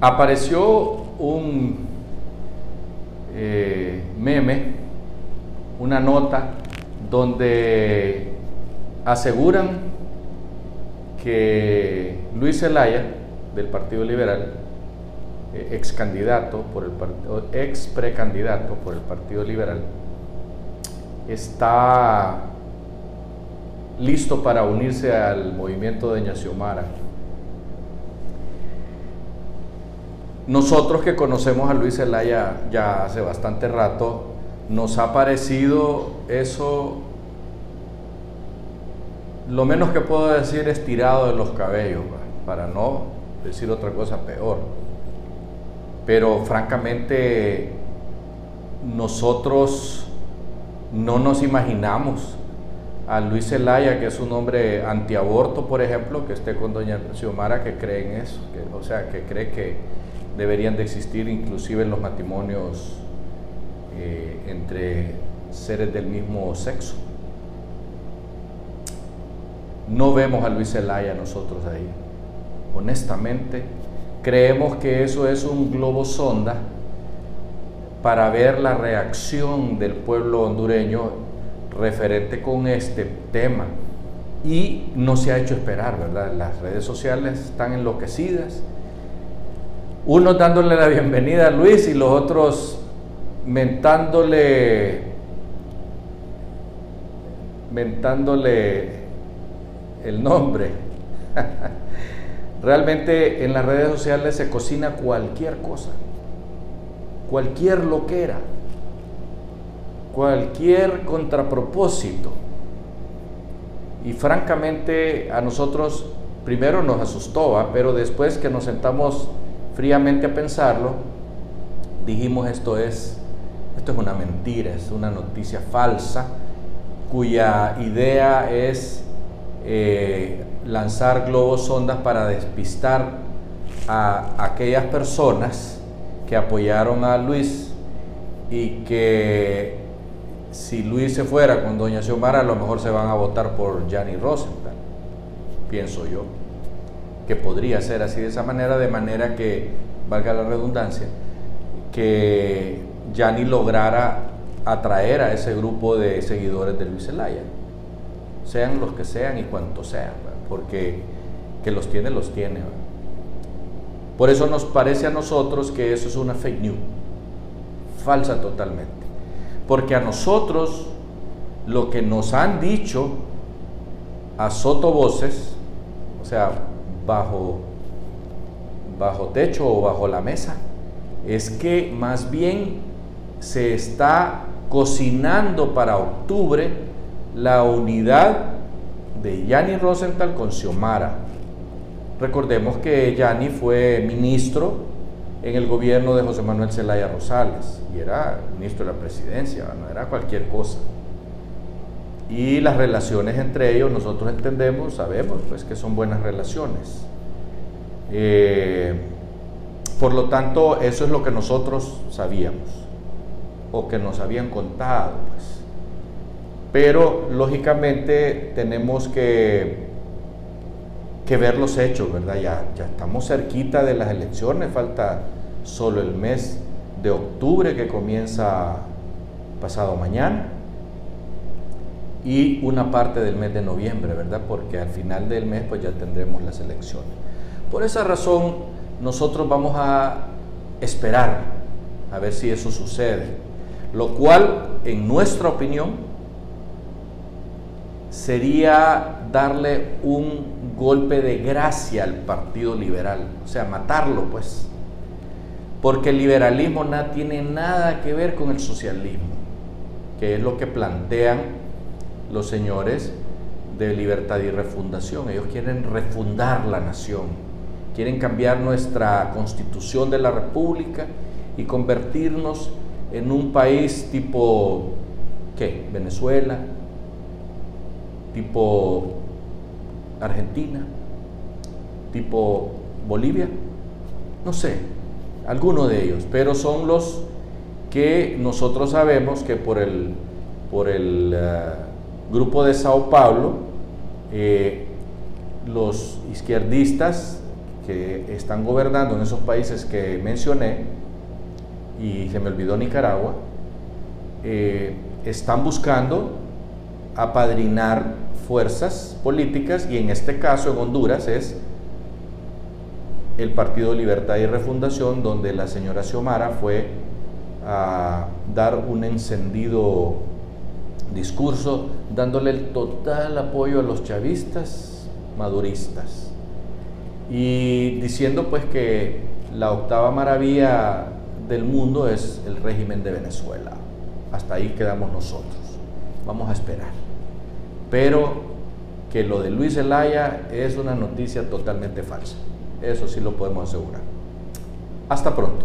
apareció un eh, meme, una nota, donde aseguran que Luis Zelaya, del Partido Liberal, eh, ex candidato por el ex precandidato por el Partido Liberal, está listo para unirse al movimiento de Ñaciomara. Nosotros que conocemos a Luis Zelaya ya hace bastante rato, nos ha parecido eso, lo menos que puedo decir es tirado de los cabellos, para no decir otra cosa peor. Pero francamente nosotros no nos imaginamos a Luis Zelaya, que es un hombre antiaborto, por ejemplo, que esté con doña Xiomara, que cree en eso, o sea, que cree que deberían de existir inclusive los matrimonios eh, entre seres del mismo sexo. No vemos a Luis Zelaya nosotros ahí. Honestamente, creemos que eso es un globo sonda para ver la reacción del pueblo hondureño referente con este tema y no se ha hecho esperar, ¿verdad? Las redes sociales están enloquecidas. Unos dándole la bienvenida a Luis y los otros mentándole mentándole el nombre. Realmente en las redes sociales se cocina cualquier cosa, cualquier loquera cualquier contrapropósito. Y francamente a nosotros primero nos asustó, pero después que nos sentamos fríamente a pensarlo, dijimos esto es, esto es una mentira, es una noticia falsa, cuya idea es eh, lanzar globos sondas para despistar a aquellas personas que apoyaron a Luis y que si Luis se fuera con doña Xiomara, a lo mejor se van a votar por Gianni Rosenthal, pienso yo, que podría ser así de esa manera, de manera que, valga la redundancia, que Gianni lograra atraer a ese grupo de seguidores de Luis Zelaya, sean los que sean y cuantos sean, porque que los tiene, los tiene. Por eso nos parece a nosotros que eso es una fake news, falsa totalmente. Porque a nosotros lo que nos han dicho a sotovoces, o sea, bajo, bajo techo o bajo la mesa, es que más bien se está cocinando para octubre la unidad de Yanni Rosenthal con Xiomara. Recordemos que Yanni fue ministro en el gobierno de José Manuel Zelaya Rosales y era ministro de la presidencia, no era cualquier cosa. Y las relaciones entre ellos nosotros entendemos, sabemos pues que son buenas relaciones. Eh, por lo tanto, eso es lo que nosotros sabíamos o que nos habían contado. Pues. Pero lógicamente tenemos que que ver los hechos, ¿verdad? Ya, ya estamos cerquita de las elecciones, falta solo el mes de octubre que comienza pasado mañana y una parte del mes de noviembre, ¿verdad? Porque al final del mes pues ya tendremos las elecciones. Por esa razón nosotros vamos a esperar a ver si eso sucede, lo cual en nuestra opinión sería darle un golpe de gracia al Partido Liberal, o sea, matarlo pues, porque el liberalismo no tiene nada que ver con el socialismo, que es lo que plantean los señores de libertad y refundación. Ellos quieren refundar la nación, quieren cambiar nuestra constitución de la república y convertirnos en un país tipo, ¿qué? Venezuela, tipo Argentina, tipo Bolivia, no sé, alguno de ellos, pero son los que nosotros sabemos que por el, por el eh, grupo de Sao Paulo, eh, los izquierdistas que están gobernando en esos países que mencioné, y se me olvidó Nicaragua, eh, están buscando apadrinar fuerzas políticas y en este caso en Honduras es el Partido Libertad y Refundación, donde la señora Xiomara fue a dar un encendido discurso dándole el total apoyo a los chavistas maduristas y diciendo pues que la octava maravilla del mundo es el régimen de Venezuela. Hasta ahí quedamos nosotros. Vamos a esperar. Pero que lo de Luis Zelaya es una noticia totalmente falsa. Eso sí lo podemos asegurar. Hasta pronto.